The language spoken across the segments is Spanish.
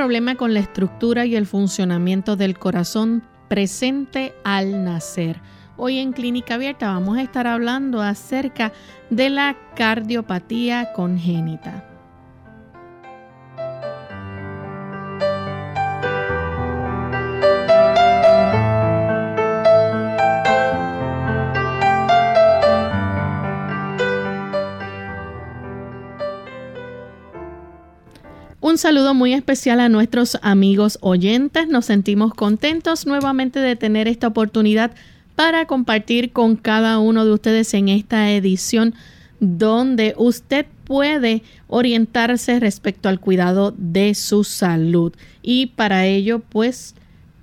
Problema con la estructura y el funcionamiento del corazón presente al nacer. Hoy en Clínica Abierta vamos a estar hablando acerca de la cardiopatía congénita. Un saludo muy especial a nuestros amigos oyentes. Nos sentimos contentos nuevamente de tener esta oportunidad para compartir con cada uno de ustedes en esta edición donde usted puede orientarse respecto al cuidado de su salud. Y para ello, pues,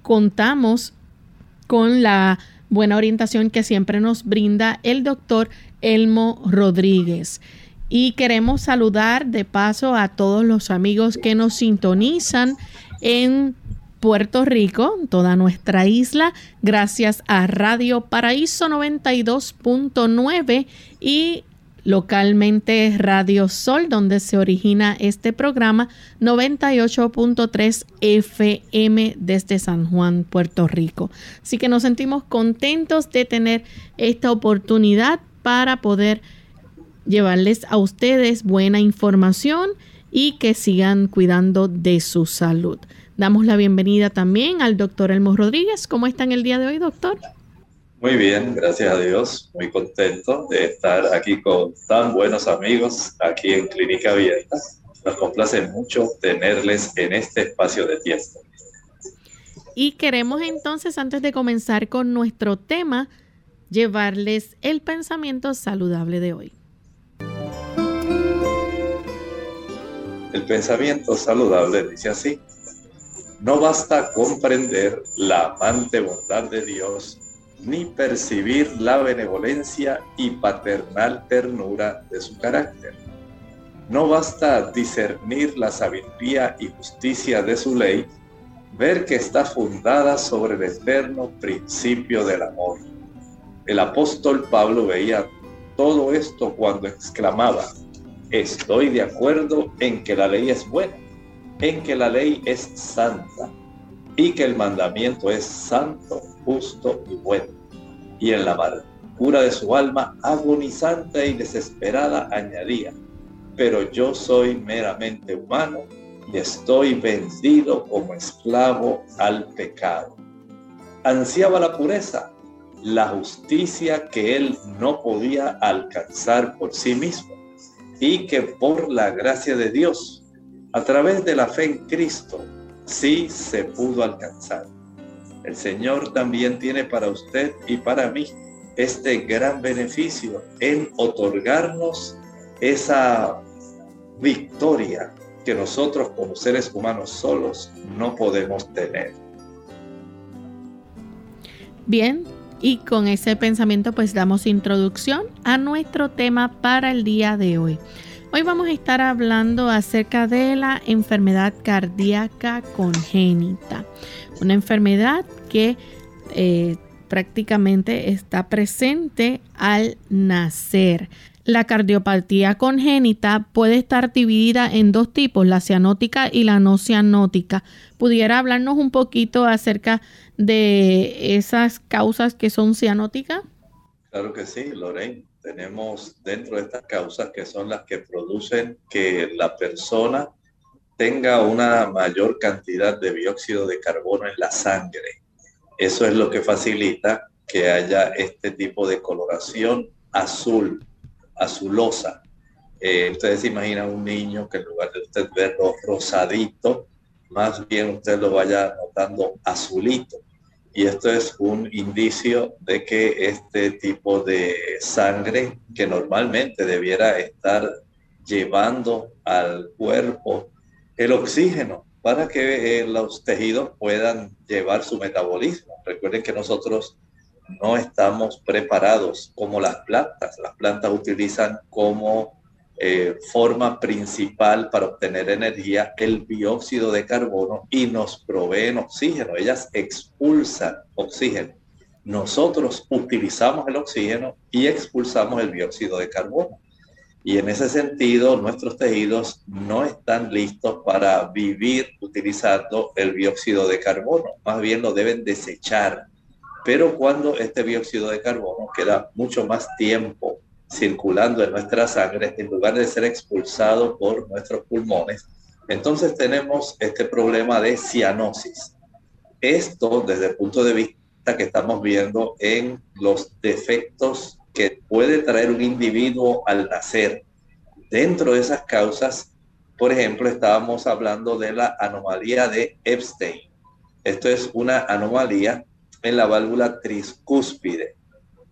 contamos con la buena orientación que siempre nos brinda el doctor Elmo Rodríguez. Y queremos saludar de paso a todos los amigos que nos sintonizan en Puerto Rico, toda nuestra isla, gracias a Radio Paraíso 92.9 y localmente Radio Sol, donde se origina este programa, 98.3 FM desde San Juan, Puerto Rico. Así que nos sentimos contentos de tener esta oportunidad para poder llevarles a ustedes buena información y que sigan cuidando de su salud. Damos la bienvenida también al doctor Elmo Rodríguez. ¿Cómo está en el día de hoy, doctor? Muy bien, gracias a Dios. Muy contento de estar aquí con tan buenos amigos aquí en Clínica Abierta. Nos complace mucho tenerles en este espacio de tiempo. Y queremos entonces, antes de comenzar con nuestro tema, llevarles el pensamiento saludable de hoy. El pensamiento saludable dice así, no basta comprender la amante bondad de Dios, ni percibir la benevolencia y paternal ternura de su carácter. No basta discernir la sabiduría y justicia de su ley, ver que está fundada sobre el eterno principio del amor. El apóstol Pablo veía todo esto cuando exclamaba, Estoy de acuerdo en que la ley es buena, en que la ley es santa y que el mandamiento es santo, justo y bueno. Y en la amargura de su alma agonizante y desesperada añadía, pero yo soy meramente humano y estoy vendido como esclavo al pecado. Ansiaba la pureza, la justicia que él no podía alcanzar por sí mismo y que por la gracia de Dios, a través de la fe en Cristo, sí se pudo alcanzar. El Señor también tiene para usted y para mí este gran beneficio en otorgarnos esa victoria que nosotros como seres humanos solos no podemos tener. Bien, y con ese pensamiento pues damos introducción a nuestro tema para el día de hoy. Hoy vamos a estar hablando acerca de la enfermedad cardíaca congénita, una enfermedad que eh, prácticamente está presente al nacer. La cardiopatía congénita puede estar dividida en dos tipos, la cianótica y la no cianótica. ¿Pudiera hablarnos un poquito acerca de esas causas que son cianóticas? Claro que sí, Lorraine. Tenemos dentro de estas causas que son las que producen que la persona tenga una mayor cantidad de dióxido de carbono en la sangre. Eso es lo que facilita que haya este tipo de coloración azul azulosa. Eh, ustedes imaginan un niño que en lugar de usted verlo rosadito, más bien usted lo vaya notando azulito. Y esto es un indicio de que este tipo de sangre que normalmente debiera estar llevando al cuerpo el oxígeno para que eh, los tejidos puedan llevar su metabolismo. Recuerden que nosotros no estamos preparados como las plantas. Las plantas utilizan como eh, forma principal para obtener energía el dióxido de carbono y nos proveen oxígeno. Ellas expulsan oxígeno. Nosotros utilizamos el oxígeno y expulsamos el dióxido de carbono. Y en ese sentido, nuestros tejidos no están listos para vivir utilizando el dióxido de carbono. Más bien lo deben desechar pero cuando este dióxido de carbono queda mucho más tiempo circulando en nuestra sangre, en lugar de ser expulsado por nuestros pulmones, entonces tenemos este problema de cianosis. Esto desde el punto de vista que estamos viendo en los defectos que puede traer un individuo al nacer. Dentro de esas causas, por ejemplo, estábamos hablando de la anomalía de Epstein. Esto es una anomalía en la válvula triscúspide.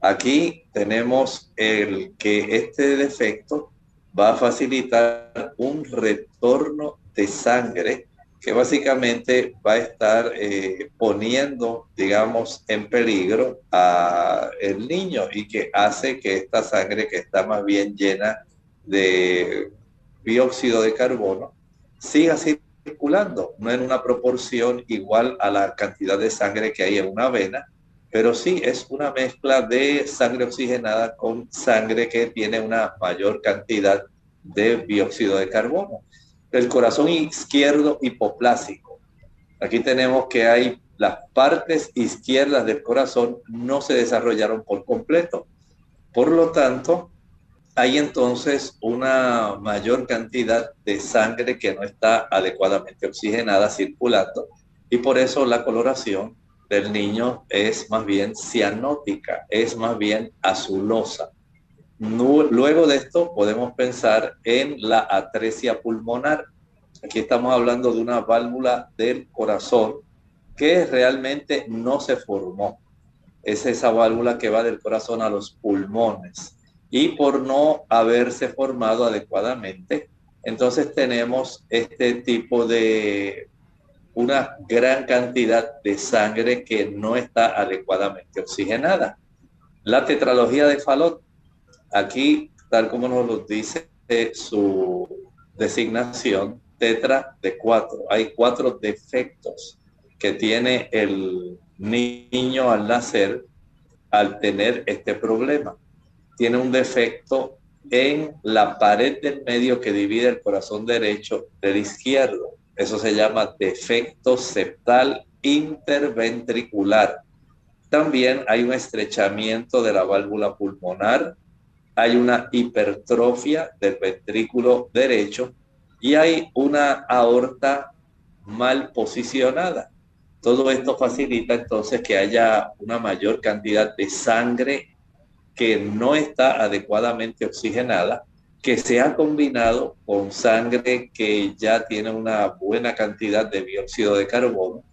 Aquí tenemos el que este defecto va a facilitar un retorno de sangre que básicamente va a estar eh, poniendo, digamos, en peligro a el niño y que hace que esta sangre que está más bien llena de dióxido de carbono siga circulando, no en una proporción igual a la cantidad de sangre que hay en una vena, pero sí es una mezcla de sangre oxigenada con sangre que tiene una mayor cantidad de dióxido de carbono. El corazón izquierdo hipoplásico. Aquí tenemos que hay las partes izquierdas del corazón no se desarrollaron por completo. Por lo tanto, hay entonces una mayor cantidad de sangre que no está adecuadamente oxigenada circulando y por eso la coloración del niño es más bien cianótica, es más bien azulosa. Luego de esto podemos pensar en la atresia pulmonar. Aquí estamos hablando de una válvula del corazón que realmente no se formó. Es esa válvula que va del corazón a los pulmones y por no haberse formado adecuadamente, entonces tenemos este tipo de una gran cantidad de sangre que no está adecuadamente oxigenada. La tetralogía de Fallot, aquí, tal como nos lo dice su designación, tetra de cuatro. Hay cuatro defectos que tiene el niño al nacer al tener este problema tiene un defecto en la pared del medio que divide el corazón derecho del izquierdo. Eso se llama defecto septal interventricular. También hay un estrechamiento de la válvula pulmonar, hay una hipertrofia del ventrículo derecho y hay una aorta mal posicionada. Todo esto facilita entonces que haya una mayor cantidad de sangre que no está adecuadamente oxigenada, que se ha combinado con sangre que ya tiene una buena cantidad de dióxido de carbono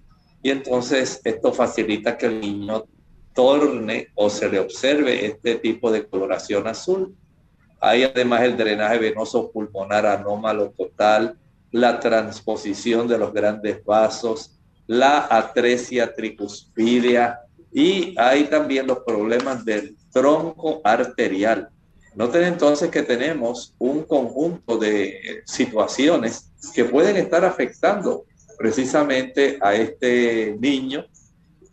y entonces esto facilita que el niño torne o se le observe este tipo de coloración azul. Hay además el drenaje venoso pulmonar anómalo total, la transposición de los grandes vasos, la atresia tricuspidea y hay también los problemas del tronco arterial. Noten entonces que tenemos un conjunto de situaciones que pueden estar afectando precisamente a este niño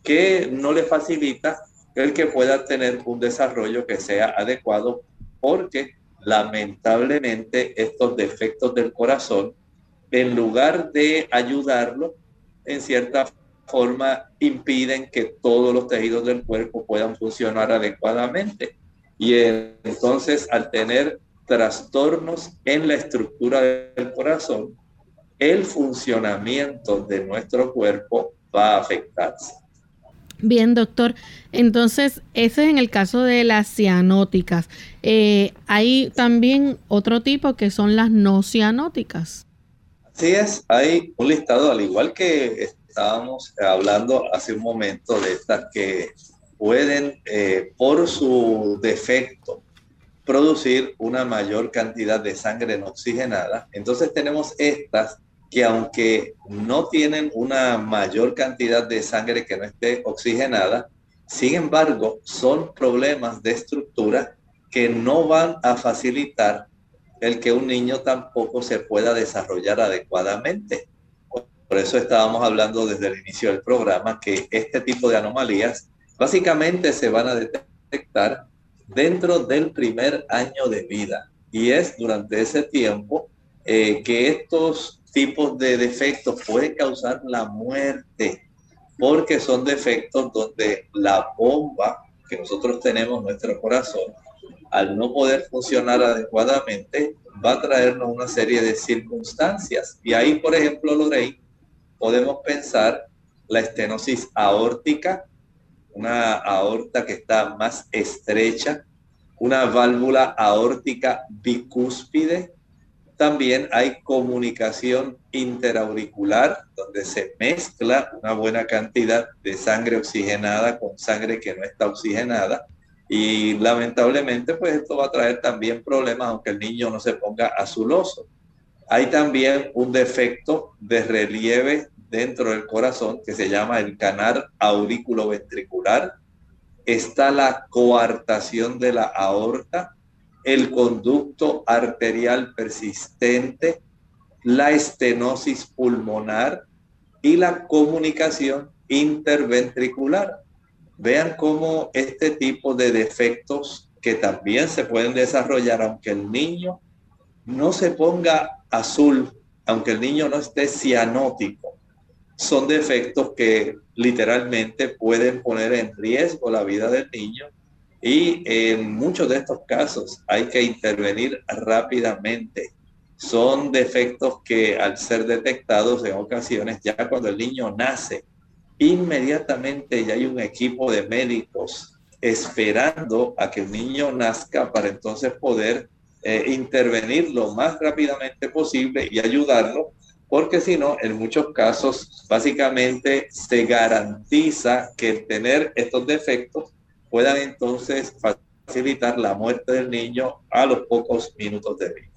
que no le facilita el que pueda tener un desarrollo que sea adecuado porque lamentablemente estos defectos del corazón, en lugar de ayudarlo, en cierta forma impiden que todos los tejidos del cuerpo puedan funcionar adecuadamente. Y entonces al tener trastornos en la estructura del corazón, el funcionamiento de nuestro cuerpo va a afectarse. Bien, doctor. Entonces, ese es en el caso de las cianóticas. Eh, hay también otro tipo que son las no cianóticas. Así es, hay un listado, al igual que estábamos hablando hace un momento de estas que pueden, eh, por su defecto, producir una mayor cantidad de sangre no oxigenada. Entonces tenemos estas que aunque no tienen una mayor cantidad de sangre que no esté oxigenada, sin embargo, son problemas de estructura que no van a facilitar el que un niño tampoco se pueda desarrollar adecuadamente. Por eso estábamos hablando desde el inicio del programa que este tipo de anomalías básicamente se van a detectar dentro del primer año de vida. Y es durante ese tiempo eh, que estos tipos de defectos pueden causar la muerte, porque son defectos donde la bomba que nosotros tenemos en nuestro corazón, al no poder funcionar adecuadamente, va a traernos una serie de circunstancias. Y ahí, por ejemplo, Lorraine, podemos pensar la estenosis aórtica, una aorta que está más estrecha, una válvula aórtica bicúspide, también hay comunicación interauricular, donde se mezcla una buena cantidad de sangre oxigenada con sangre que no está oxigenada. Y lamentablemente, pues esto va a traer también problemas, aunque el niño no se ponga azuloso. Hay también un defecto de relieve dentro del corazón que se llama el canal auriculoventricular. Está la coartación de la aorta, el conducto arterial persistente, la estenosis pulmonar y la comunicación interventricular. Vean cómo este tipo de defectos que también se pueden desarrollar aunque el niño no se ponga azul, aunque el niño no esté cianótico, son defectos que literalmente pueden poner en riesgo la vida del niño y en muchos de estos casos hay que intervenir rápidamente. Son defectos que al ser detectados en ocasiones, ya cuando el niño nace, inmediatamente ya hay un equipo de médicos esperando a que el niño nazca para entonces poder eh, intervenir lo más rápidamente posible y ayudarlo, porque si no, en muchos casos, básicamente se garantiza que el tener estos defectos puedan entonces facilitar la muerte del niño a los pocos minutos de vida.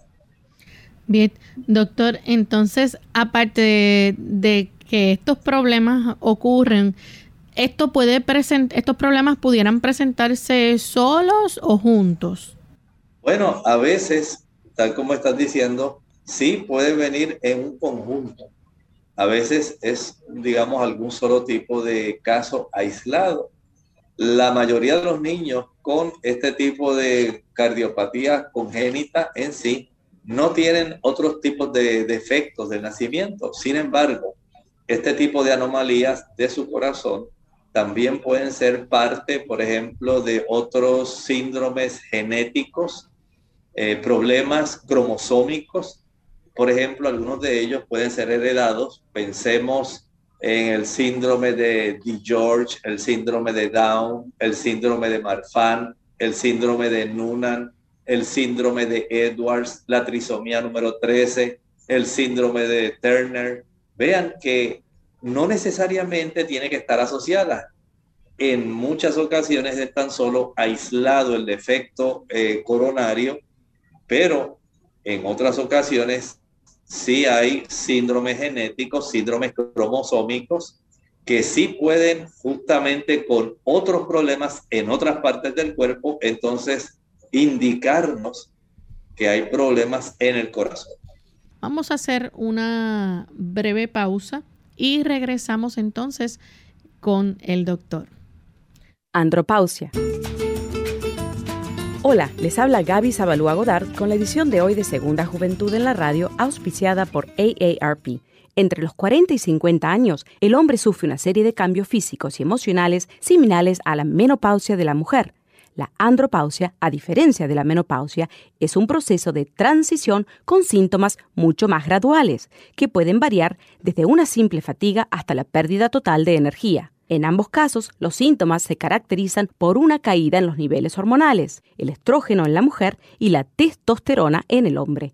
Bien, doctor, entonces, aparte de, que estos problemas ocurren, esto puede estos problemas pudieran presentarse solos o juntos. Bueno, a veces, tal como estás diciendo, sí puede venir en un conjunto. A veces es, digamos, algún solo tipo de caso aislado la mayoría de los niños con este tipo de cardiopatía congénita en sí no tienen otros tipos de defectos de nacimiento. Sin embargo, este tipo de anomalías de su corazón también pueden ser parte, por ejemplo, de otros síndromes genéticos, eh, problemas cromosómicos. Por ejemplo, algunos de ellos pueden ser heredados. Pensemos en el síndrome de George, el síndrome de Down, el síndrome de Marfan, el síndrome de Noonan, el síndrome de Edwards, la trisomía número 13, el síndrome de Turner. Vean que no necesariamente tiene que estar asociada. En muchas ocasiones es tan solo aislado el defecto eh, coronario, pero en otras ocasiones sí hay síndromes genéticos, síndromes cromosómicos, que sí pueden justamente con otros problemas en otras partes del cuerpo, entonces indicarnos que hay problemas en el corazón. Vamos a hacer una breve pausa y regresamos entonces con el doctor. Andropausia. Hola, les habla Gaby Zabalúa Godard con la edición de hoy de Segunda Juventud en la Radio, auspiciada por AARP. Entre los 40 y 50 años, el hombre sufre una serie de cambios físicos y emocionales similares a la menopausia de la mujer. La andropausia, a diferencia de la menopausia, es un proceso de transición con síntomas mucho más graduales, que pueden variar desde una simple fatiga hasta la pérdida total de energía. En ambos casos, los síntomas se caracterizan por una caída en los niveles hormonales, el estrógeno en la mujer y la testosterona en el hombre.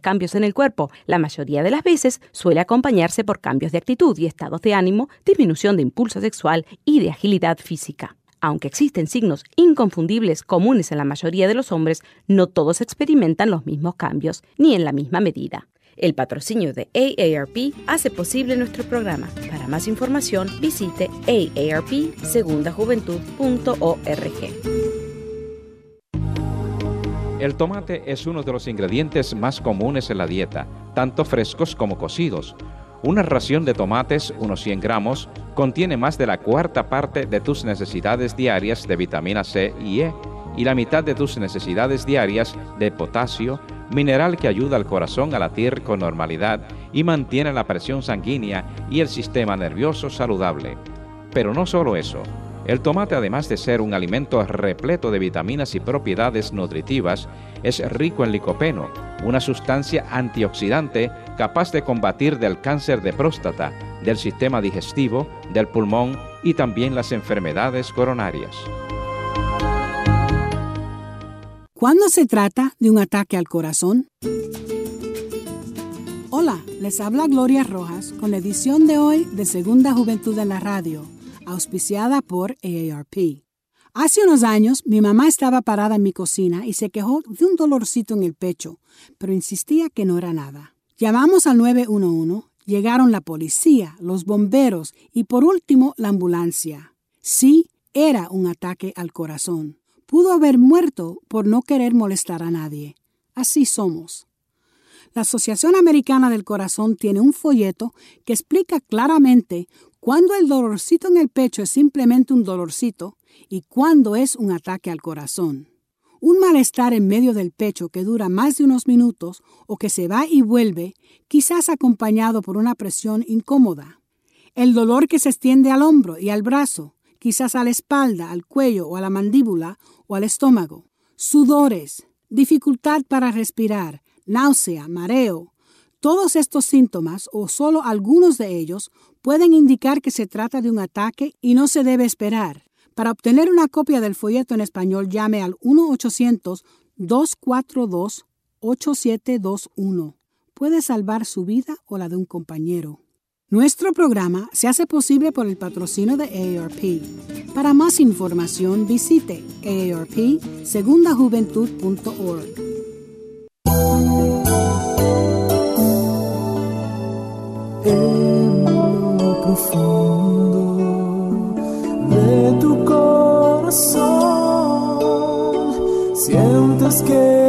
cambios en el cuerpo, la mayoría de las veces suele acompañarse por cambios de actitud y estados de ánimo, disminución de impulso sexual y de agilidad física. Aunque existen signos inconfundibles comunes en la mayoría de los hombres, no todos experimentan los mismos cambios, ni en la misma medida. El patrocinio de AARP hace posible nuestro programa. Para más información, visite aarpsegundajuventud.org. El tomate es uno de los ingredientes más comunes en la dieta, tanto frescos como cocidos. Una ración de tomates, unos 100 gramos, contiene más de la cuarta parte de tus necesidades diarias de vitamina C y E y la mitad de tus necesidades diarias de potasio, mineral que ayuda al corazón a latir con normalidad y mantiene la presión sanguínea y el sistema nervioso saludable. Pero no solo eso, el tomate, además de ser un alimento repleto de vitaminas y propiedades nutritivas, es rico en licopeno, una sustancia antioxidante capaz de combatir del cáncer de próstata, del sistema digestivo, del pulmón y también las enfermedades coronarias. ¿Cuándo se trata de un ataque al corazón? Hola, les habla Gloria Rojas con la edición de hoy de Segunda Juventud en la Radio auspiciada por AARP. Hace unos años mi mamá estaba parada en mi cocina y se quejó de un dolorcito en el pecho, pero insistía que no era nada. Llamamos al 911, llegaron la policía, los bomberos y por último la ambulancia. Sí, era un ataque al corazón. Pudo haber muerto por no querer molestar a nadie. Así somos. La Asociación Americana del Corazón tiene un folleto que explica claramente cuando el dolorcito en el pecho es simplemente un dolorcito y cuando es un ataque al corazón. Un malestar en medio del pecho que dura más de unos minutos o que se va y vuelve, quizás acompañado por una presión incómoda. El dolor que se extiende al hombro y al brazo, quizás a la espalda, al cuello o a la mandíbula o al estómago. Sudores, dificultad para respirar, náusea, mareo, todos estos síntomas, o solo algunos de ellos, pueden indicar que se trata de un ataque y no se debe esperar. Para obtener una copia del folleto en español, llame al 1-800-242-8721. Puede salvar su vida o la de un compañero. Nuestro programa se hace posible por el patrocinio de AARP. Para más información, visite aarpsegundajuventud.org. en lo profundo de tu corazón. Sientes que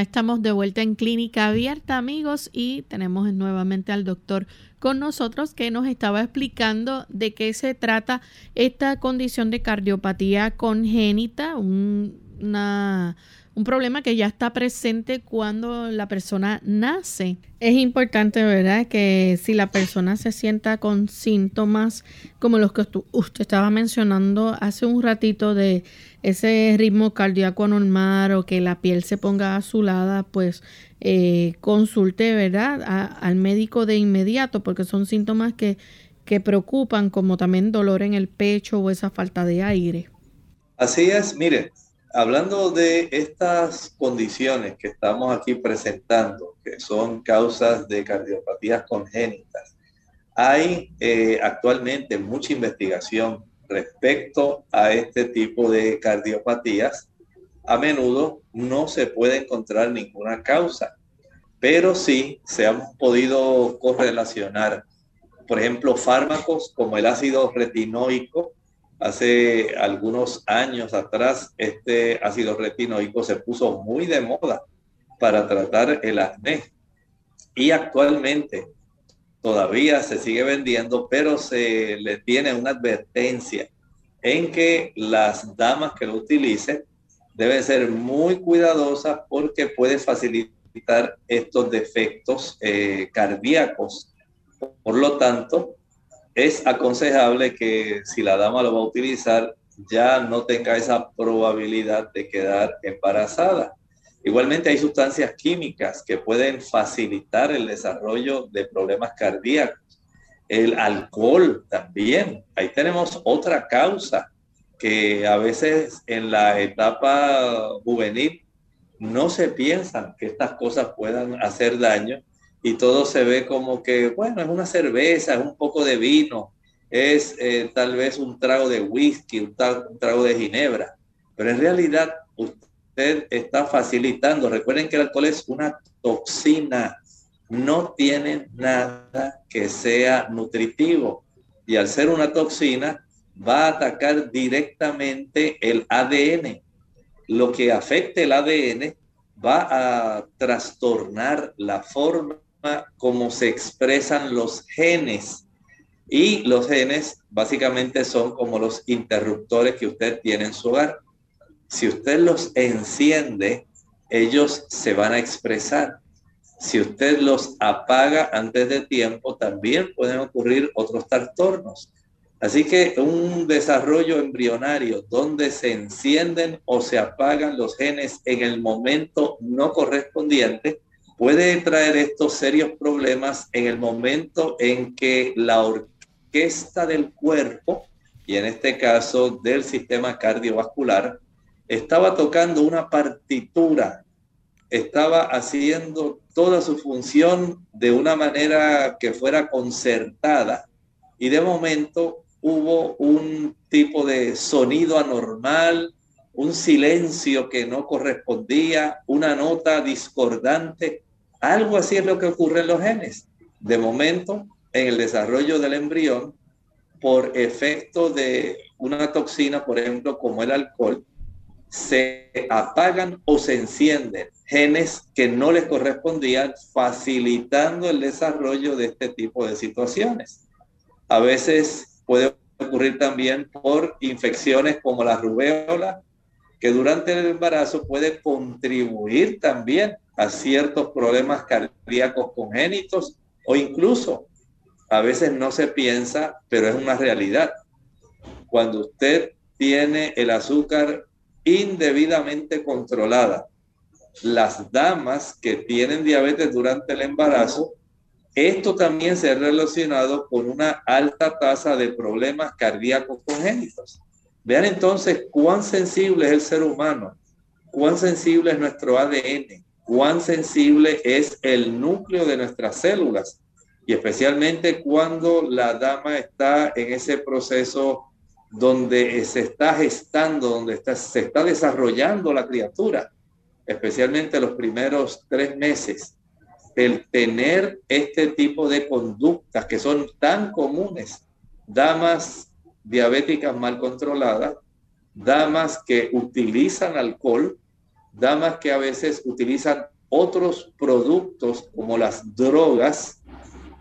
estamos de vuelta en Clínica Abierta, amigos, y tenemos nuevamente al doctor con nosotros que nos estaba explicando de qué se trata esta condición de cardiopatía congénita, una un problema que ya está presente cuando la persona nace. Es importante, ¿verdad?, que si la persona se sienta con síntomas como los que usted estaba mencionando hace un ratito de ese ritmo cardíaco anormal o que la piel se ponga azulada, pues eh, consulte, ¿verdad?, al médico de inmediato porque son síntomas que, que preocupan como también dolor en el pecho o esa falta de aire. Así es, mire, hablando de estas condiciones que estamos aquí presentando, que son causas de cardiopatías congénitas, hay eh, actualmente mucha investigación respecto a este tipo de cardiopatías. A menudo no se puede encontrar ninguna causa, pero sí se han podido correlacionar, por ejemplo, fármacos como el ácido retinoico, Hace algunos años atrás, este ácido retinoico se puso muy de moda para tratar el acné. Y actualmente todavía se sigue vendiendo, pero se le tiene una advertencia en que las damas que lo utilicen deben ser muy cuidadosas porque puede facilitar estos defectos eh, cardíacos. Por lo tanto, es aconsejable que si la dama lo va a utilizar, ya no tenga esa probabilidad de quedar embarazada. Igualmente hay sustancias químicas que pueden facilitar el desarrollo de problemas cardíacos. El alcohol también. Ahí tenemos otra causa que a veces en la etapa juvenil no se piensan que estas cosas puedan hacer daño y todo se ve como que, bueno, es una cerveza, es un poco de vino, es eh, tal vez un trago de whisky, un, un, trago de ginebra, pero en realidad usted está facilitando. Recuerden que el alcohol es una toxina, no tiene nada que sea nutritivo y al ser una toxina va a atacar directamente el ADN. Lo que afecte el ADN va a trastornar la forma como se expresan los genes. Y los genes básicamente son como los interruptores que usted tiene en su hogar. Si usted los enciende, ellos se van a expresar. Si usted los apaga antes de tiempo, también pueden ocurrir otros trastornos. Así que un desarrollo embrionario donde se encienden o se apagan los genes en el momento no correspondiente puede traer estos serios problemas en el momento en que la orquesta del cuerpo, y en este caso del sistema cardiovascular, estaba tocando una partitura, estaba haciendo toda su función de una manera que fuera concertada. Y de momento hubo un tipo de sonido anormal, un silencio que no correspondía, una nota discordante. Algo así es lo que ocurre en los genes. De momento, en el desarrollo del embrión, por efecto de una toxina, por ejemplo, como el alcohol, se apagan o se encienden genes que no les correspondían, facilitando el desarrollo de este tipo de situaciones. A veces puede ocurrir también por infecciones como la rubéola, que durante el embarazo puede contribuir también a ciertos problemas cardíacos congénitos o incluso a veces no se piensa, pero es una realidad. Cuando usted tiene el azúcar indebidamente controlada, las damas que tienen diabetes durante el embarazo, esto también se ha relacionado con una alta tasa de problemas cardíacos congénitos. Vean entonces cuán sensible es el ser humano, cuán sensible es nuestro ADN, cuán sensible es el núcleo de nuestras células y especialmente cuando la dama está en ese proceso donde se está gestando, donde está, se está desarrollando la criatura, especialmente los primeros tres meses. El tener este tipo de conductas que son tan comunes, damas diabéticas mal controladas, damas que utilizan alcohol, damas que a veces utilizan otros productos como las drogas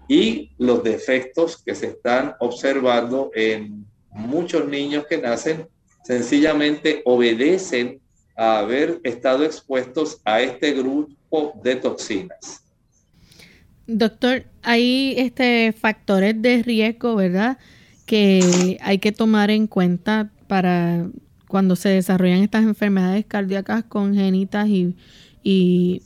y los defectos que se están observando en muchos niños que nacen sencillamente obedecen a haber estado expuestos a este grupo de toxinas. Doctor, hay este factores de riesgo, ¿verdad? Que hay que tomar en cuenta para cuando se desarrollan estas enfermedades cardíacas congénitas y, y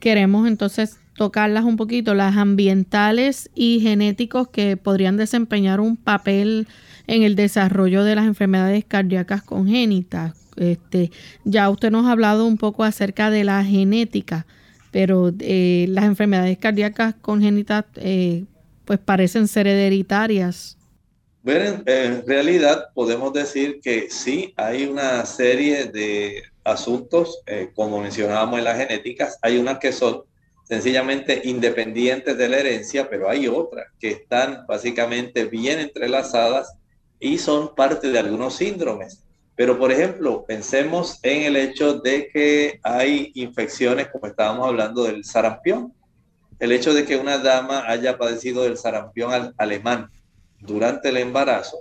queremos entonces tocarlas un poquito, las ambientales y genéticos que podrían desempeñar un papel en el desarrollo de las enfermedades cardíacas congénitas. Este, ya usted nos ha hablado un poco acerca de la genética, pero eh, las enfermedades cardíacas congénitas eh, pues parecen ser hereditarias. Bueno, en realidad podemos decir que sí, hay una serie de asuntos, eh, como mencionábamos en las genéticas, hay unas que son sencillamente independientes de la herencia, pero hay otras que están básicamente bien entrelazadas y son parte de algunos síndromes. Pero, por ejemplo, pensemos en el hecho de que hay infecciones, como estábamos hablando del sarampión. El hecho de que una dama haya padecido del sarampión alemán durante el embarazo,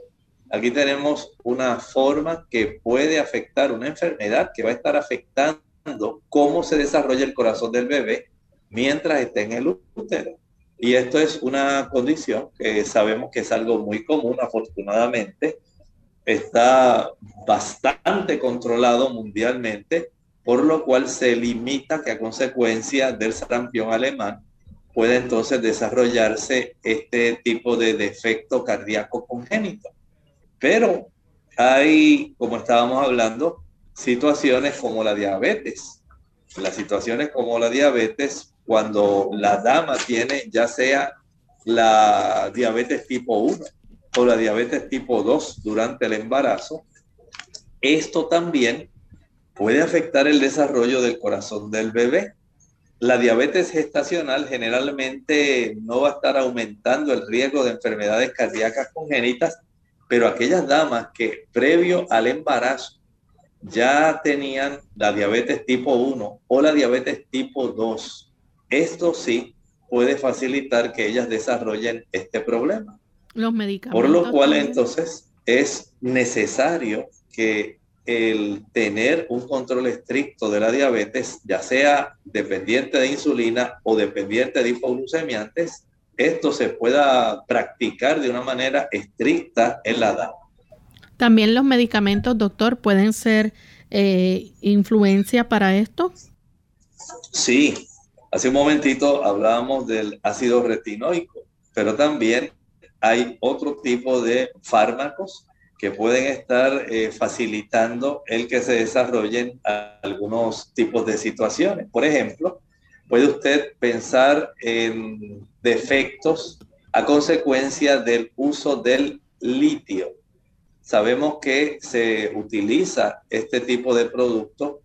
aquí tenemos una forma que puede afectar una enfermedad que va a estar afectando cómo se desarrolla el corazón del bebé mientras esté en el útero. Y esto es una condición que sabemos que es algo muy común, afortunadamente. Está bastante controlado mundialmente, por lo cual se limita que a consecuencia del sarampión alemán puede entonces desarrollarse este tipo de defecto cardíaco congénito. Pero hay, como estábamos hablando, situaciones como la diabetes. Las situaciones como la diabetes, cuando la dama tiene ya sea la diabetes tipo 1 o la diabetes tipo 2 durante el embarazo, esto también puede afectar el desarrollo del corazón del bebé. La diabetes gestacional generalmente no va a estar aumentando el riesgo de enfermedades cardíacas congénitas, pero aquellas damas que previo al embarazo ya tenían la diabetes tipo 1 o la diabetes tipo 2, esto sí puede facilitar que ellas desarrollen este problema. Los medicamentos. Por lo cual entonces es necesario que el tener un control estricto de la diabetes, ya sea dependiente de insulina o dependiente de hipoglucemiantes, esto se pueda practicar de una manera estricta en la edad. También los medicamentos, doctor, pueden ser eh, influencia para esto. Sí, hace un momentito hablábamos del ácido retinoico, pero también hay otro tipo de fármacos que pueden estar eh, facilitando el que se desarrollen algunos tipos de situaciones. Por ejemplo, puede usted pensar en defectos a consecuencia del uso del litio. Sabemos que se utiliza este tipo de producto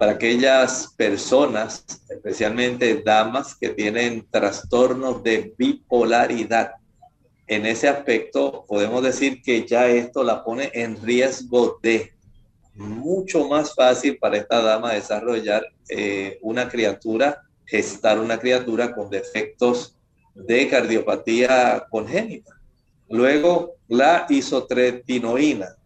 para aquellas personas, especialmente damas que tienen trastornos de bipolaridad en ese aspecto podemos decir que ya esto la pone en riesgo de mucho más fácil para esta dama desarrollar eh, una criatura, gestar una criatura con defectos de cardiopatía congénita. Luego, la isotretinoína,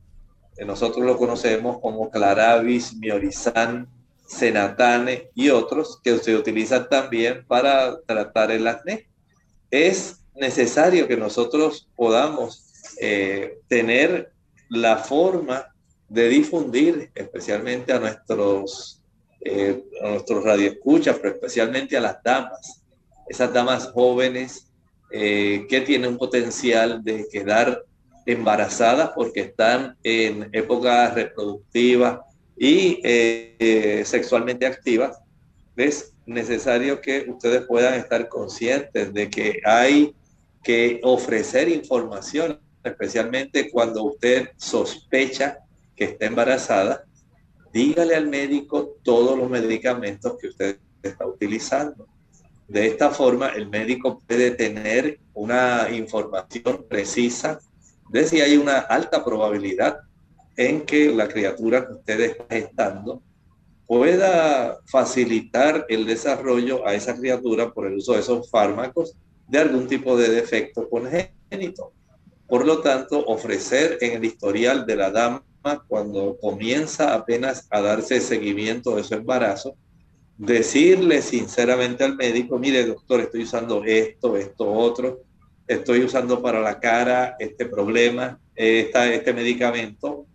que nosotros lo conocemos como claravis, miorizan, senatane y otros que se utilizan también para tratar el acné. Es necesario que nosotros podamos eh, tener la forma de difundir, especialmente a nuestros, eh, nuestros radioescuchas, pero especialmente a las damas, esas damas jóvenes eh, que tienen un potencial de quedar embarazadas porque están en época reproductiva y sexualmente activas, es necesario que ustedes puedan estar conscientes de que hay que ofrecer información, especialmente cuando usted sospecha que está embarazada, dígale al médico todos los medicamentos que usted está utilizando. De esta forma, el médico puede tener una información precisa de si hay una alta probabilidad en que la criatura que usted está gestando pueda facilitar el desarrollo a esa criatura por el uso de esos fármacos de algún tipo de defecto congénito. Por lo tanto, ofrecer en el historial de la dama cuando comienza apenas a darse seguimiento de su embarazo, decirle sinceramente al médico, mire doctor, estoy usando esto, esto, otro, estoy usando para la cara este problema, este medicamento,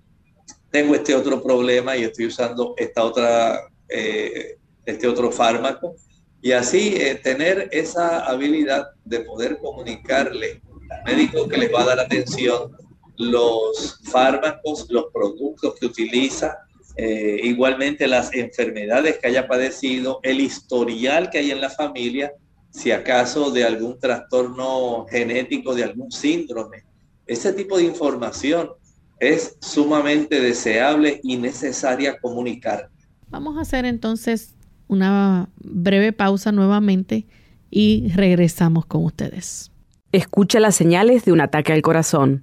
tengo este otro problema y estoy usando esta otra, eh, este otro fármaco. Y así eh, tener esa habilidad de poder comunicarle al médico que les va a dar atención los fármacos, los productos que utiliza, eh, igualmente las enfermedades que haya padecido, el historial que hay en la familia, si acaso de algún trastorno genético, de algún síndrome. Ese tipo de información es sumamente deseable y necesaria comunicar. Vamos a hacer entonces una breve pausa nuevamente y regresamos con ustedes. Escucha las señales de un ataque al corazón.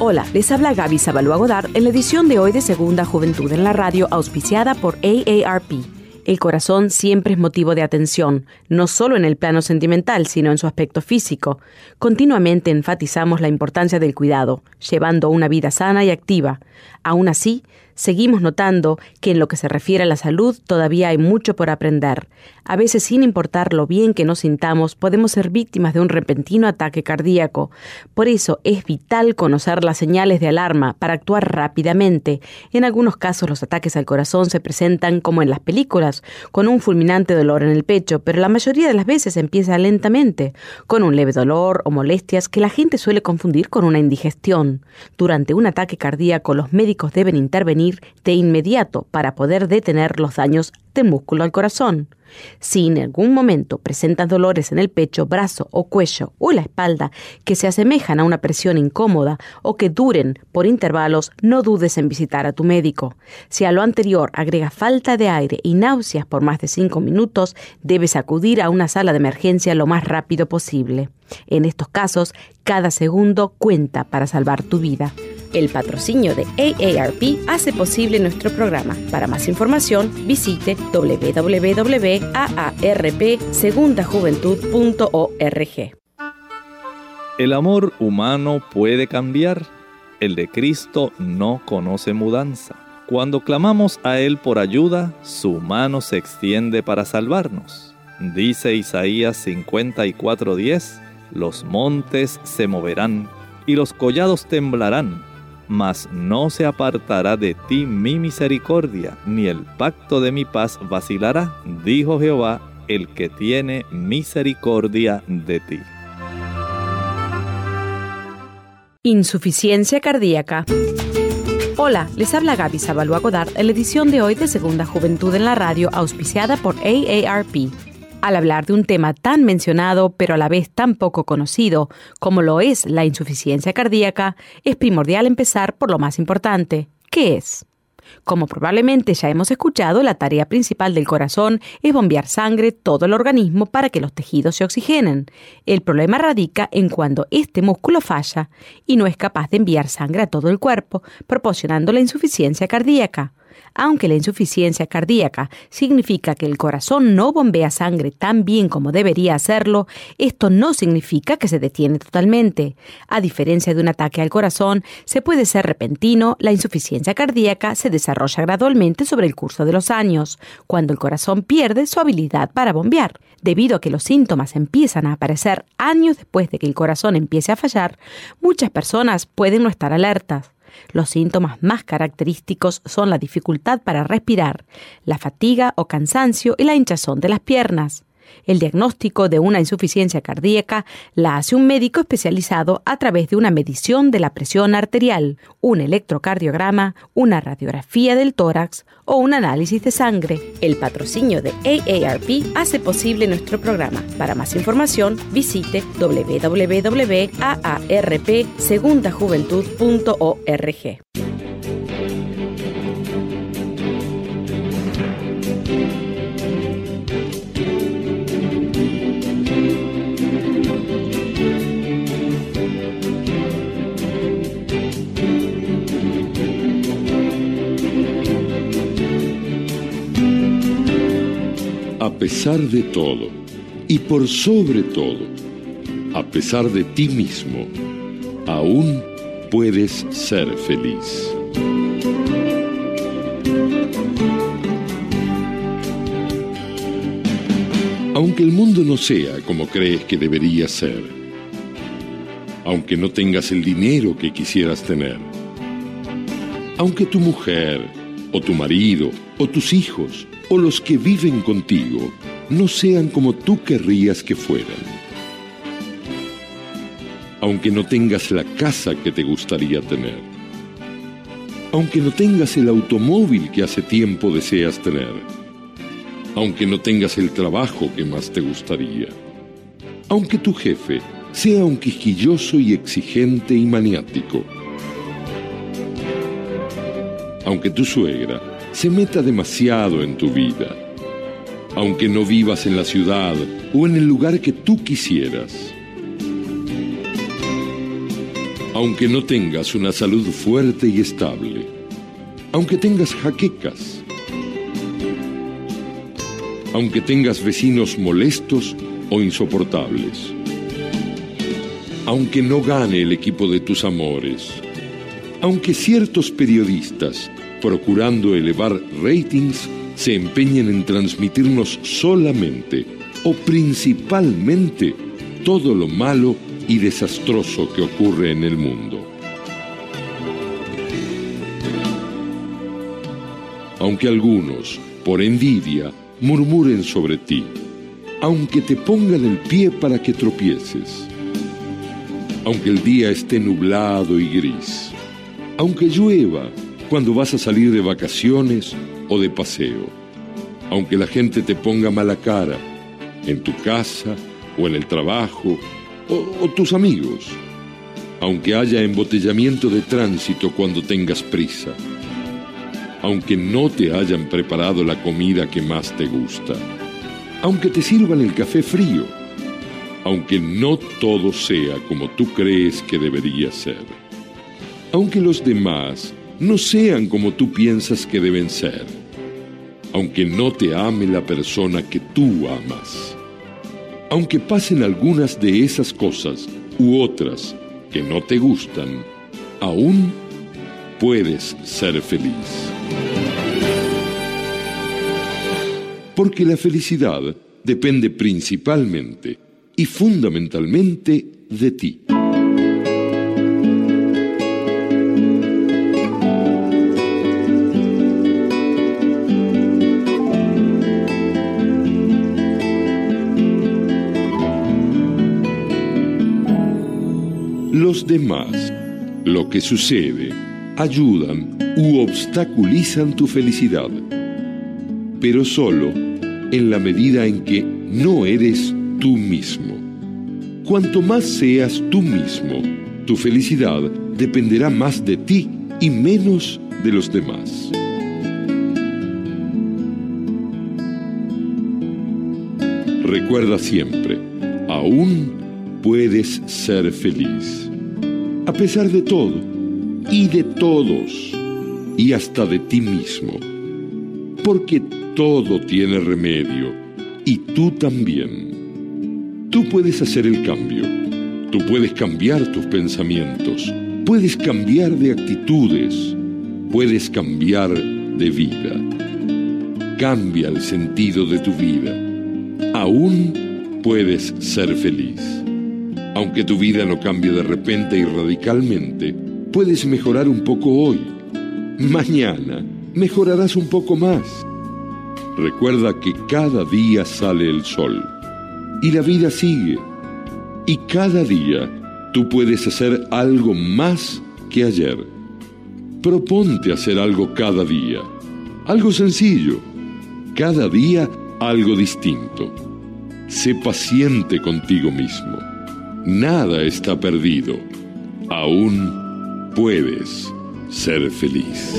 Hola, les habla Gaby Sabalua Godard en la edición de hoy de Segunda Juventud en la Radio, auspiciada por AARP. El corazón siempre es motivo de atención, no solo en el plano sentimental, sino en su aspecto físico. Continuamente enfatizamos la importancia del cuidado, llevando una vida sana y activa. Aún así, seguimos notando que en lo que se refiere a la salud todavía hay mucho por aprender. A veces, sin importar lo bien que nos sintamos, podemos ser víctimas de un repentino ataque cardíaco. Por eso es vital conocer las señales de alarma para actuar rápidamente. En algunos casos los ataques al corazón se presentan como en las películas, con un fulminante dolor en el pecho, pero la mayoría de las veces empieza lentamente, con un leve dolor o molestias que la gente suele confundir con una indigestión. Durante un ataque cardíaco los médicos deben intervenir de inmediato para poder detener los daños del músculo al corazón. Si en algún momento presentas dolores en el pecho, brazo o cuello o la espalda que se asemejan a una presión incómoda o que duren por intervalos, no dudes en visitar a tu médico. Si a lo anterior agrega falta de aire y náuseas por más de 5 minutos, debes acudir a una sala de emergencia lo más rápido posible. En estos casos, cada segundo cuenta para salvar tu vida. El patrocinio de AARP hace posible nuestro programa. Para más información, visite www.aarpsegundajuventud.org. El amor humano puede cambiar. El de Cristo no conoce mudanza. Cuando clamamos a Él por ayuda, su mano se extiende para salvarnos. Dice Isaías 54:10, los montes se moverán y los collados temblarán mas no se apartará de ti mi misericordia, ni el pacto de mi paz vacilará, dijo Jehová, el que tiene misericordia de ti. Insuficiencia cardíaca. Hola, les habla Gaby Sabalua Godard en la edición de hoy de Segunda Juventud en la Radio, auspiciada por AARP. Al hablar de un tema tan mencionado pero a la vez tan poco conocido como lo es la insuficiencia cardíaca, es primordial empezar por lo más importante. ¿Qué es? Como probablemente ya hemos escuchado, la tarea principal del corazón es bombear sangre todo el organismo para que los tejidos se oxigenen. El problema radica en cuando este músculo falla y no es capaz de enviar sangre a todo el cuerpo, proporcionando la insuficiencia cardíaca. Aunque la insuficiencia cardíaca significa que el corazón no bombea sangre tan bien como debería hacerlo, esto no significa que se detiene totalmente. A diferencia de un ataque al corazón, se puede ser repentino, la insuficiencia cardíaca se desarrolla gradualmente sobre el curso de los años, cuando el corazón pierde su habilidad para bombear. Debido a que los síntomas empiezan a aparecer años después de que el corazón empiece a fallar, muchas personas pueden no estar alertas. Los síntomas más característicos son la dificultad para respirar, la fatiga o cansancio y la hinchazón de las piernas. El diagnóstico de una insuficiencia cardíaca la hace un médico especializado a través de una medición de la presión arterial, un electrocardiograma, una radiografía del tórax o un análisis de sangre. El patrocinio de AARP hace posible nuestro programa. Para más información, visite www.aarpsegundajuventud.org. pesar de todo y por sobre todo, a pesar de ti mismo, aún puedes ser feliz. Aunque el mundo no sea como crees que debería ser, aunque no tengas el dinero que quisieras tener, aunque tu mujer, o tu marido, o tus hijos, o los que viven contigo, no sean como tú querrías que fueran. Aunque no tengas la casa que te gustaría tener. Aunque no tengas el automóvil que hace tiempo deseas tener. Aunque no tengas el trabajo que más te gustaría. Aunque tu jefe sea un quisquilloso y exigente y maniático. Aunque tu suegra se meta demasiado en tu vida aunque no vivas en la ciudad o en el lugar que tú quisieras. Aunque no tengas una salud fuerte y estable. Aunque tengas jaquecas. Aunque tengas vecinos molestos o insoportables. Aunque no gane el equipo de tus amores. Aunque ciertos periodistas, procurando elevar ratings, se empeñen en transmitirnos solamente o principalmente todo lo malo y desastroso que ocurre en el mundo. Aunque algunos, por envidia, murmuren sobre ti, aunque te pongan el pie para que tropieces, aunque el día esté nublado y gris, aunque llueva cuando vas a salir de vacaciones o de paseo. Aunque la gente te ponga mala cara en tu casa o en el trabajo o, tus amigos. Aunque haya embotellamiento de tránsito cuando tengas prisa. Aunque no te hayan preparado la comida que más te gusta. Aunque te sirvan el café frío. Aunque no todo sea como tú crees que debería ser. Aunque los demás no sean como tú piensas que deben ser, aunque no te ame la persona que tú amas. Aunque pasen algunas de esas cosas u otras que no te gustan, aún puedes ser feliz. Porque la felicidad depende principalmente y fundamentalmente de ti. Los demás, lo que sucede, ayudan u obstaculizan tu felicidad, pero solo en la medida en que no eres tú mismo. Cuanto más seas tú mismo, tu felicidad dependerá más de ti y menos de los demás. Recuerda siempre, aún puedes ser feliz a pesar de todo y de todos y hasta de ti mismo. Porque todo tiene remedio y tú también. Tú puedes hacer el cambio. Tú puedes cambiar tus pensamientos. Puedes cambiar de actitudes. Puedes cambiar de vida. Cambia el sentido de tu vida. Aún puedes ser feliz. Aunque tu vida no cambie de repente y radicalmente, puedes mejorar un poco hoy. Mañana mejorarás un poco más. Recuerda que cada día sale el sol y la vida sigue. Y cada día tú puedes hacer algo más que ayer. Proponte hacer algo cada día. Algo sencillo. Cada día algo distinto. Sé paciente contigo mismo nada está perdido. Aún puedes ser feliz.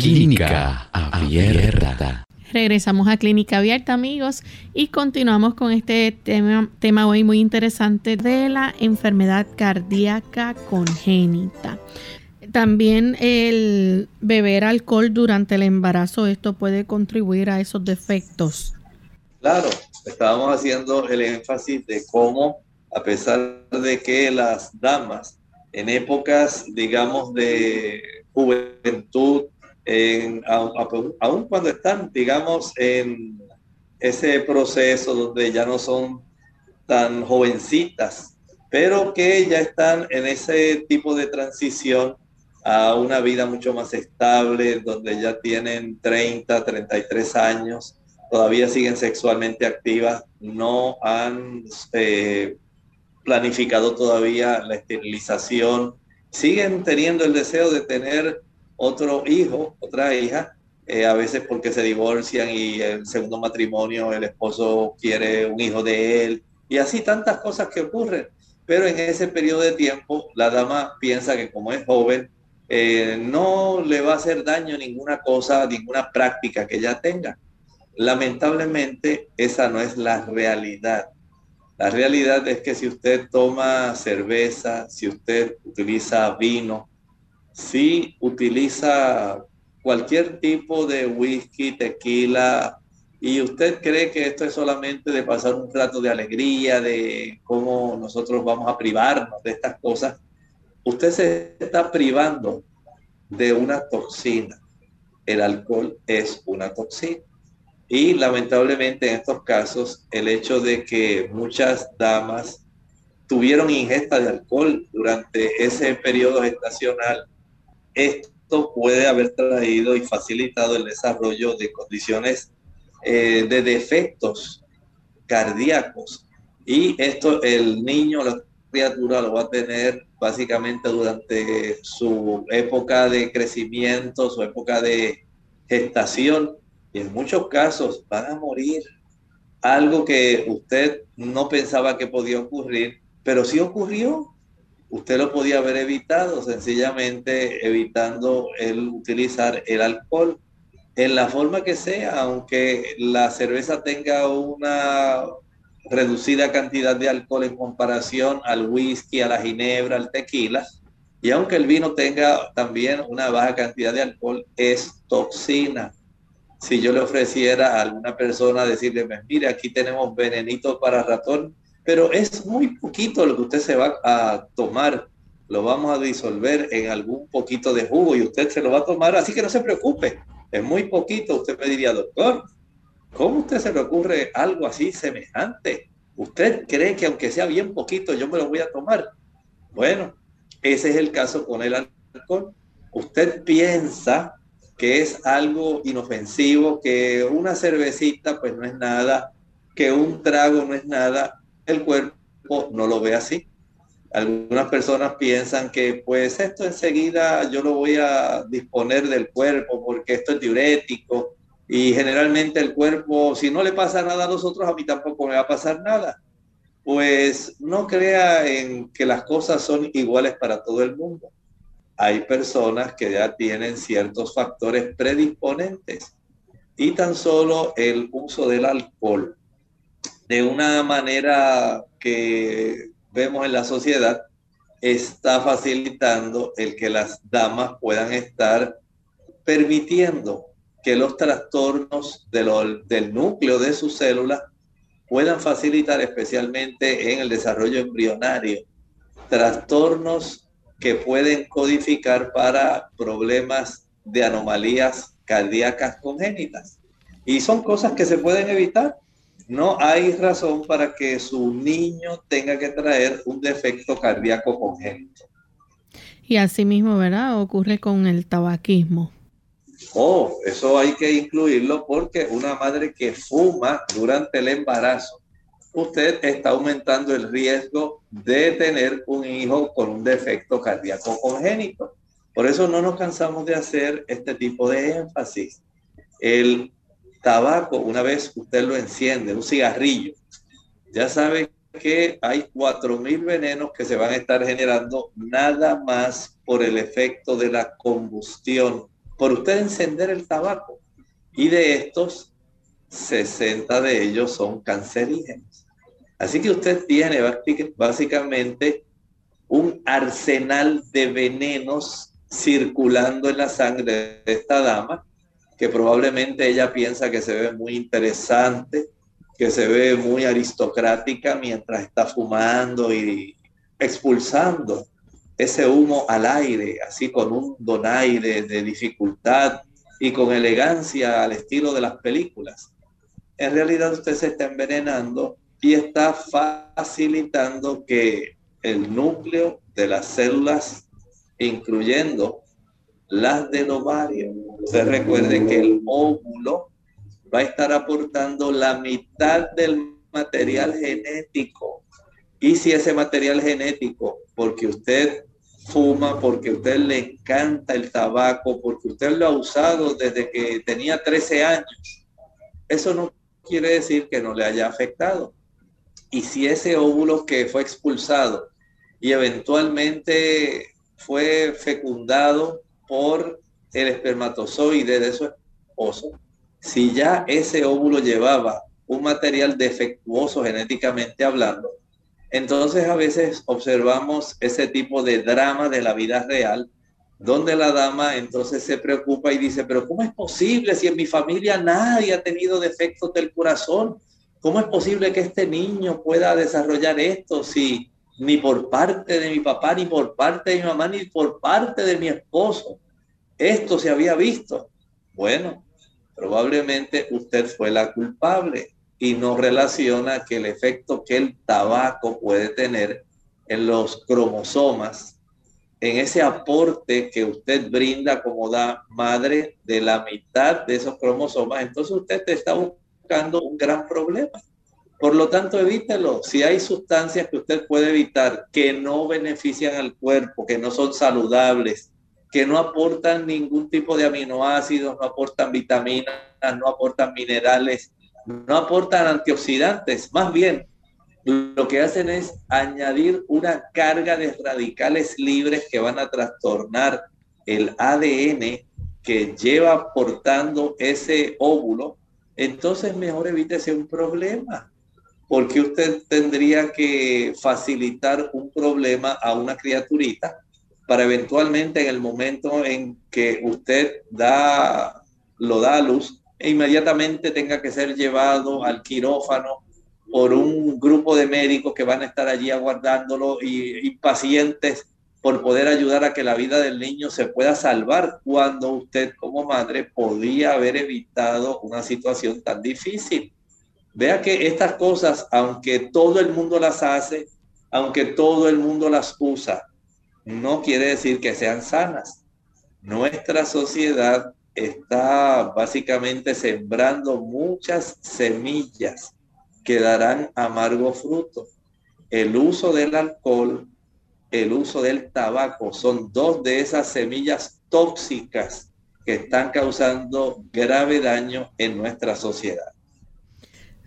Clínica Abierta. Regresamos a Clínica Abierta, amigos, y continuamos con este tema, tema hoy muy interesante de la enfermedad cardíaca congénita. También el beber alcohol durante el embarazo, esto puede contribuir a esos defectos. Claro, estábamos haciendo el énfasis de cómo, a pesar de que las damas en épocas, digamos, de juventud, aun cuando están, digamos, en ese proceso donde ya no son tan jovencitas, pero que ya están en ese tipo de transición a una vida mucho más estable, donde ya tienen 30, 33 años, todavía siguen sexualmente activas, no han eh, planificado todavía la esterilización, siguen teniendo el deseo de tener otro hijo, otra hija, eh, a veces porque se divorcian y el segundo matrimonio, el esposo quiere un hijo de él, y así tantas cosas que ocurren. Pero en ese periodo de tiempo, la dama piensa que como es joven, eh, no le va a hacer daño ninguna cosa, ninguna práctica que ella tenga. Lamentablemente, esa no es la realidad. La realidad es que si usted toma cerveza, si usted utiliza vino, si utiliza cualquier tipo de whisky, tequila, y usted cree que esto es solamente de pasar un rato de alegría, de cómo nosotros vamos a privarnos de estas cosas, usted se está privando de una toxina. El alcohol es una toxina. Y lamentablemente en estos casos, el hecho de que muchas damas tuvieron ingesta de alcohol durante ese periodo gestacional esto puede haber traído y facilitado el desarrollo de condiciones eh, de defectos cardíacos. Y esto el niño, la criatura lo va a tener básicamente durante su época de crecimiento, su época de gestación. Y en muchos casos van a morir. Algo que usted no pensaba que podía ocurrir, pero sí ocurrió usted lo podía haber evitado sencillamente evitando el utilizar el alcohol en la forma que sea, aunque la cerveza tenga una reducida cantidad de alcohol en comparación al whisky, a la ginebra, al tequila, y aunque el vino tenga también una baja cantidad de alcohol, es toxina. Si yo le ofreciera a alguna persona decirle, mire, aquí tenemos venenito para ratón, pero es muy poquito lo que usted se va a tomar. Lo vamos a disolver en algún poquito de jugo y usted se lo va a tomar, así que no se preocupe. Es muy poquito. Usted me diría, doctor, ¿cómo usted se le ocurre algo así semejante? ¿Usted cree que aunque sea bien poquito yo me lo voy a tomar? Bueno, ese es el caso con el alcohol. Usted piensa que es algo inofensivo, que una cervecita pues no es nada, que un trago no es nada, el cuerpo no lo ve así. Algunas personas piensan que pues esto enseguida yo lo voy a disponer del cuerpo porque esto es diurético y generalmente el cuerpo, si no le pasa nada a nosotros, a mí tampoco me va a pasar nada. Pues no crea en que las cosas son iguales para todo el mundo. Hay personas que ya tienen ciertos factores predisponentes y tan solo el uso del alcohol de una manera que vemos en la sociedad, está facilitando el que las damas puedan estar permitiendo que los trastornos del núcleo de sus células puedan facilitar especialmente en el desarrollo embrionario trastornos que pueden codificar para problemas de anomalías cardíacas congénitas. Y son cosas que se pueden evitar no hay razón para que su niño tenga que traer un defecto cardíaco congénito. Y así mismo, ¿verdad? Ocurre con el tabaquismo. Oh, eso hay que incluirlo porque una madre que fuma durante el embarazo, usted está aumentando el riesgo de tener un hijo con un defecto cardíaco congénito. Por eso no nos cansamos de hacer este tipo de énfasis. El tabaco, una vez usted lo enciende, un cigarrillo, ya sabe que hay 4.000 venenos que se van a estar generando nada más por el efecto de la combustión por usted encender el tabaco. Y de estos, 60 de ellos son cancerígenos. Así que usted tiene básicamente un arsenal de venenos circulando en la sangre de esta dama, que probablemente ella piensa que se ve muy interesante, que se ve muy aristocrática mientras está fumando y expulsando ese humo al aire, así con un donaire de dificultad y con elegancia al estilo de las películas. En realidad usted se está envenenando y está facilitando que el núcleo de las células, incluyendo las del ovario, se recuerde que el óvulo va a estar aportando la mitad del material genético. Y si ese material genético, porque usted fuma, porque usted le encanta el tabaco, porque usted lo ha usado desde que tenía 13 años, eso no quiere decir que no le haya afectado. Y si ese óvulo que fue expulsado y eventualmente fue fecundado por el espermatozoide de su esposo, si ya ese óvulo llevaba un material defectuoso genéticamente hablando, entonces a veces observamos ese tipo de drama de la vida real, donde la dama entonces se preocupa y dice, pero ¿cómo es posible si en mi familia nadie ha tenido defectos del corazón? ¿Cómo es posible que este niño pueda desarrollar esto si ni por parte de mi papá, ni por parte de mi mamá, ni por parte de mi esposo esto se había visto? Bueno, probablemente usted fue la culpable y no relaciona que el efecto que el tabaco puede tener en los cromosomas, en ese aporte que usted brinda como da madre de la mitad de esos cromosomas, entonces usted te está buscando un gran problema. Por lo tanto, evítelo. Si hay sustancias que usted puede evitar que no benefician al cuerpo, que no son saludables, que no aportan ningún tipo de aminoácidos, no aportan vitaminas, no aportan minerales, no aportan antioxidantes, más bien lo que hacen es añadir una carga de radicales libres que van a trastornar el ADN que lleva portando ese óvulo, entonces mejor evítese un problema, porque usted tendría que facilitar un problema a una criaturita para eventualmente en el momento en que usted da, lo da a luz, e inmediatamente tenga que ser llevado al quirófano por un grupo de médicos que van a estar allí aguardándolo y impacientes por poder ayudar a que la vida del niño se pueda salvar cuando usted como madre podía haber evitado una situación tan difícil. Vea que estas cosas, aunque todo el mundo las hace, aunque todo el mundo las usa, no quiere decir que sean sanas. Nuestra sociedad está básicamente sembrando muchas semillas que darán amargo fruto. El uso del alcohol, el uso del tabaco son dos de esas semillas tóxicas que están causando grave daño en nuestra sociedad.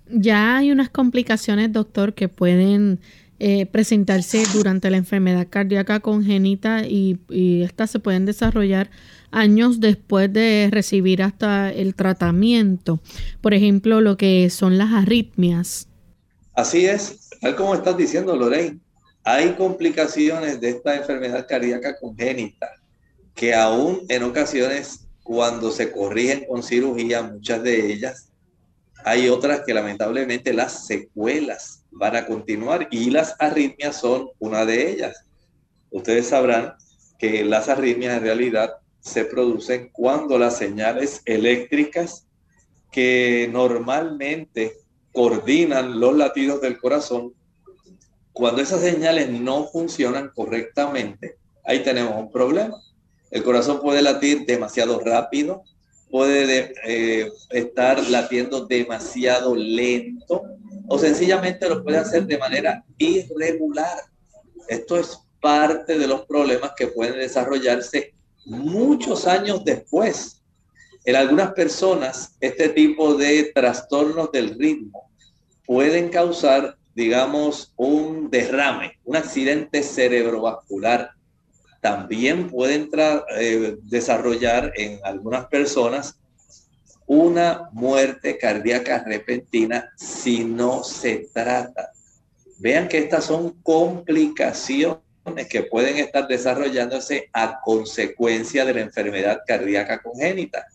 Ya hay unas complicaciones, doctor, que pueden eh, presentarse durante la enfermedad cardíaca congénita y, estas se pueden desarrollar años después de recibir hasta el tratamiento. Por ejemplo, lo que son las arritmias. Así es, tal como estás diciendo, Lorraine, hay complicaciones de esta enfermedad cardíaca congénita que aún en ocasiones cuando se corrigen con cirugía, muchas de ellas, hay otras que lamentablemente las secuelas van a continuar y las arritmias son una de ellas. Ustedes sabrán que las arritmias en realidad se producen cuando las señales eléctricas que normalmente coordinan los latidos del corazón, cuando esas señales no funcionan correctamente, ahí tenemos un problema. El corazón puede latir demasiado rápido, puede eh, estar latiendo demasiado lento o sencillamente lo puede hacer de manera irregular. Esto es parte de los problemas que pueden desarrollarse muchos años después. En algunas personas, este tipo de trastornos del ritmo pueden causar, digamos, un derrame, un accidente cerebrovascular también pueden eh, desarrollar en algunas personas una muerte cardíaca repentina si no se trata. Vean que estas son complicaciones que pueden estar desarrollándose a consecuencia de la enfermedad cardíaca congénita.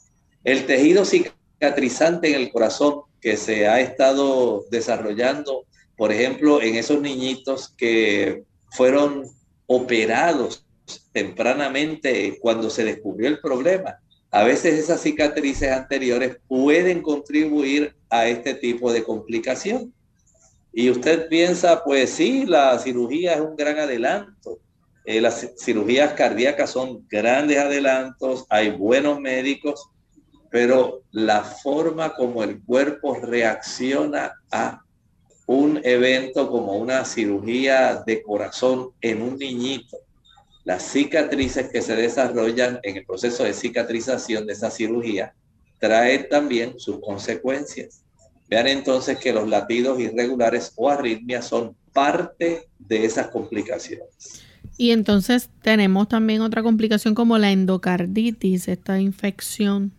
El tejido cicatrizante en el corazón que se ha estado desarrollando, por ejemplo, en esos niñitos que fueron operados tempranamente cuando se descubrió el problema. A veces esas cicatrices anteriores pueden contribuir a este tipo de complicación. Y usted piensa, pues sí, la cirugía es un gran adelanto. Eh, las cirugías cardíacas son grandes adelantos, hay buenos médicos, pero la forma como el cuerpo reacciona a un evento como una cirugía de corazón en un niñito, las cicatrices que se desarrollan en el proceso de cicatrización de esa cirugía traen también sus consecuencias. Vean entonces que los latidos irregulares o arritmias son parte de esas complicaciones. Y entonces tenemos también otra complicación como la endocarditis, esta infección.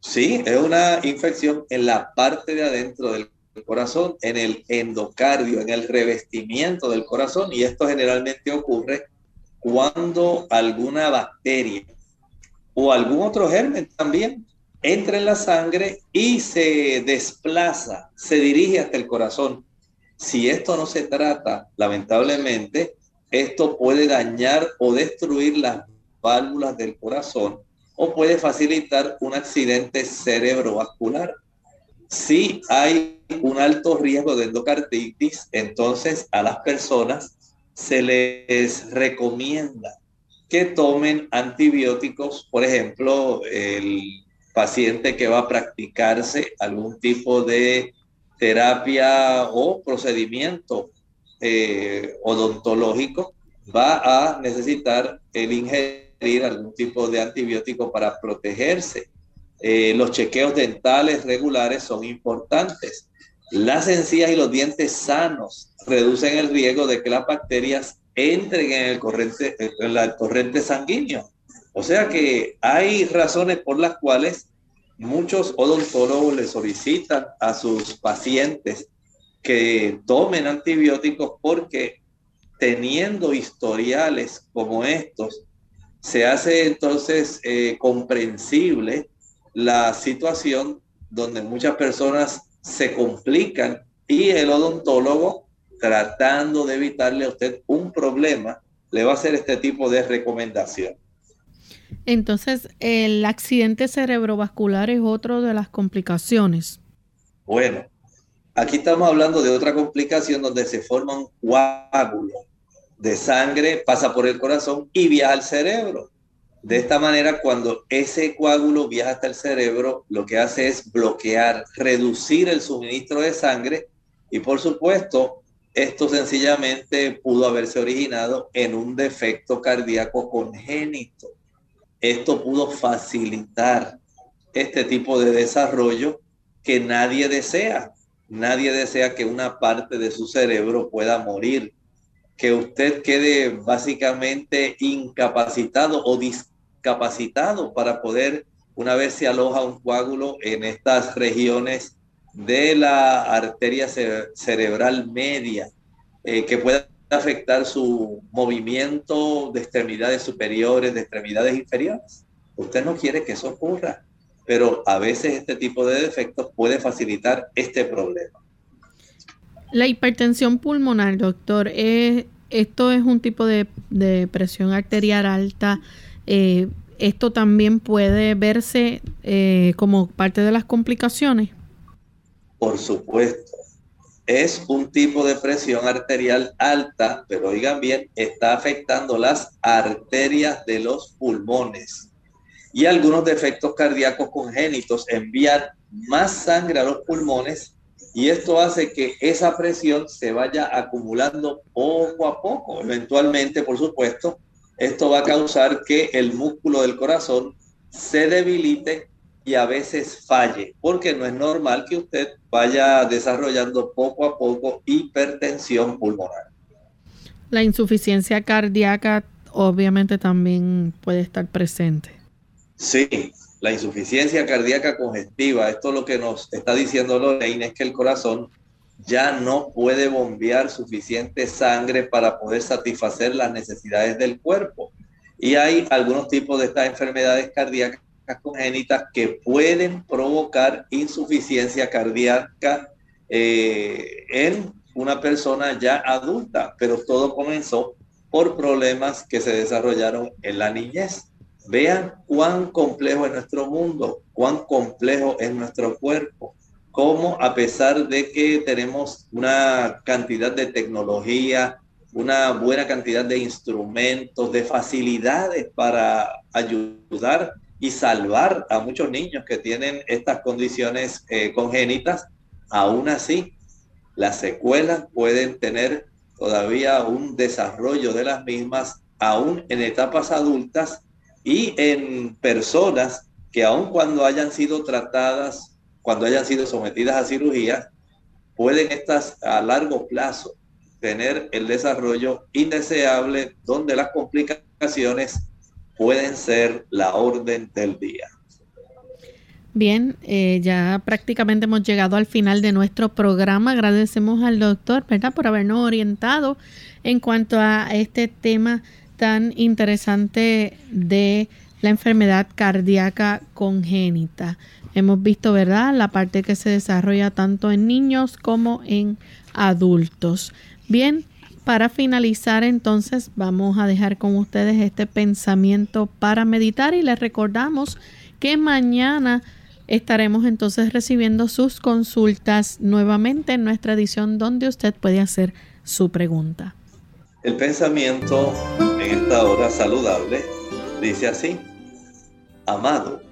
Sí, es una infección en la parte de adentro del corazón, en el endocardio, en el revestimiento del corazón, y esto generalmente ocurre cuando alguna bacteria o algún otro germen también entra en la sangre y se desplaza, se dirige hasta el corazón. Si esto no se trata, lamentablemente, esto puede dañar o destruir las válvulas del corazón o puede facilitar un accidente cerebrovascular. Si hay un alto riesgo de endocarditis, entonces a las personas se les recomienda que tomen antibióticos, por ejemplo, el paciente que va a practicarse algún tipo de terapia o procedimiento eh, odontológico, va a necesitar el ingerir algún tipo de antibiótico para protegerse. Eh, los chequeos dentales regulares son importantes. Las encías y los dientes sanos reducen el riesgo de que las bacterias entren en el corriente, en la corriente sanguíneo. O sea que hay razones por las cuales muchos odontólogos le solicitan a sus pacientes que tomen antibióticos porque teniendo historiales como estos, se hace entonces eh, comprensible la situación donde muchas personas se complican y el odontólogo, tratando de evitarle a usted un problema, le va a hacer este tipo de recomendación. Entonces, el accidente cerebrovascular es otro de las complicaciones. Bueno, aquí estamos hablando de otra complicación donde se forma un coágulo de sangre, pasa por el corazón y viaja al cerebro. De esta manera, cuando ese coágulo viaja hasta el cerebro, lo que hace es bloquear, reducir el suministro de sangre y por supuesto, esto sencillamente pudo haberse originado en un defecto cardíaco congénito. Esto pudo facilitar este tipo de desarrollo que nadie desea. Nadie desea que una parte de su cerebro pueda morir, que usted quede básicamente incapacitado o dis capacitado para poder, una vez se aloja un coágulo en estas regiones de la arteria cerebral media, eh, que pueda afectar su movimiento de extremidades superiores, de extremidades inferiores. Usted no quiere que eso ocurra, pero a veces este tipo de defectos puede facilitar este problema. La hipertensión pulmonar, doctor, es, esto es un tipo de, de presión arterial alta eh, esto también puede verse eh, como parte de las complicaciones. Por supuesto. Es un tipo de presión arterial alta, pero oigan bien, está afectando las arterias de los pulmones. Y algunos defectos cardíacos congénitos envían más sangre a los pulmones y esto hace que esa presión se vaya acumulando poco a poco. Eventualmente, por supuesto, esto va a causar que el músculo del corazón se debilite y a veces falle, porque no es normal que usted vaya desarrollando poco a poco hipertensión pulmonar. La insuficiencia cardíaca obviamente también puede estar presente. Sí, la insuficiencia cardíaca congestiva, esto lo que nos está diciendo Lorraine es que el corazón ya no puede bombear suficiente sangre para poder satisfacer las necesidades del cuerpo. Y hay algunos tipos de estas enfermedades cardíacas congénitas que pueden provocar insuficiencia cardíaca eh, en una persona ya adulta, pero todo comenzó por problemas que se desarrollaron en la niñez. Vean cuán complejo es nuestro mundo, cuán complejo es nuestro cuerpo, cómo a pesar de que tenemos una cantidad de tecnología, una buena cantidad de instrumentos, de facilidades para ayudar y salvar a muchos niños que tienen estas condiciones eh, congénitas, aún así las secuelas pueden tener todavía un desarrollo de las mismas, aún en etapas adultas y en personas que aun cuando hayan sido tratadas, cuando hayan sido sometidas a cirugía, pueden estas a largo plazo tener el desarrollo indeseable donde las complicaciones pueden ser la orden del día. Bien, eh, ya prácticamente hemos llegado al final de nuestro programa. Agradecemos al doctor, ¿verdad?, por habernos orientado en cuanto a este tema tan interesante de la enfermedad cardíaca congénita. Hemos visto, ¿verdad?, la parte que se desarrolla tanto en niños como en adultos. Bien, para finalizar entonces vamos a dejar con ustedes este pensamiento para meditar y les recordamos que mañana estaremos entonces recibiendo sus consultas nuevamente en nuestra edición donde usted puede hacer su pregunta. El pensamiento en esta hora saludable dice así, amado,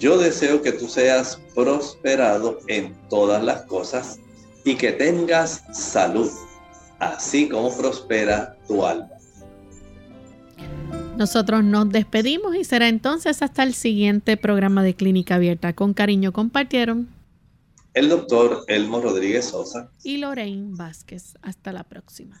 yo deseo que tú seas prosperado en todas las cosas y que tengas salud así como prospera tu alma. Nosotros nos despedimos y será entonces hasta el siguiente programa de Clínica Abierta. Con cariño compartieron el doctor Elmo Rodríguez Sosa y Lorraine Vázquez. Hasta la próxima.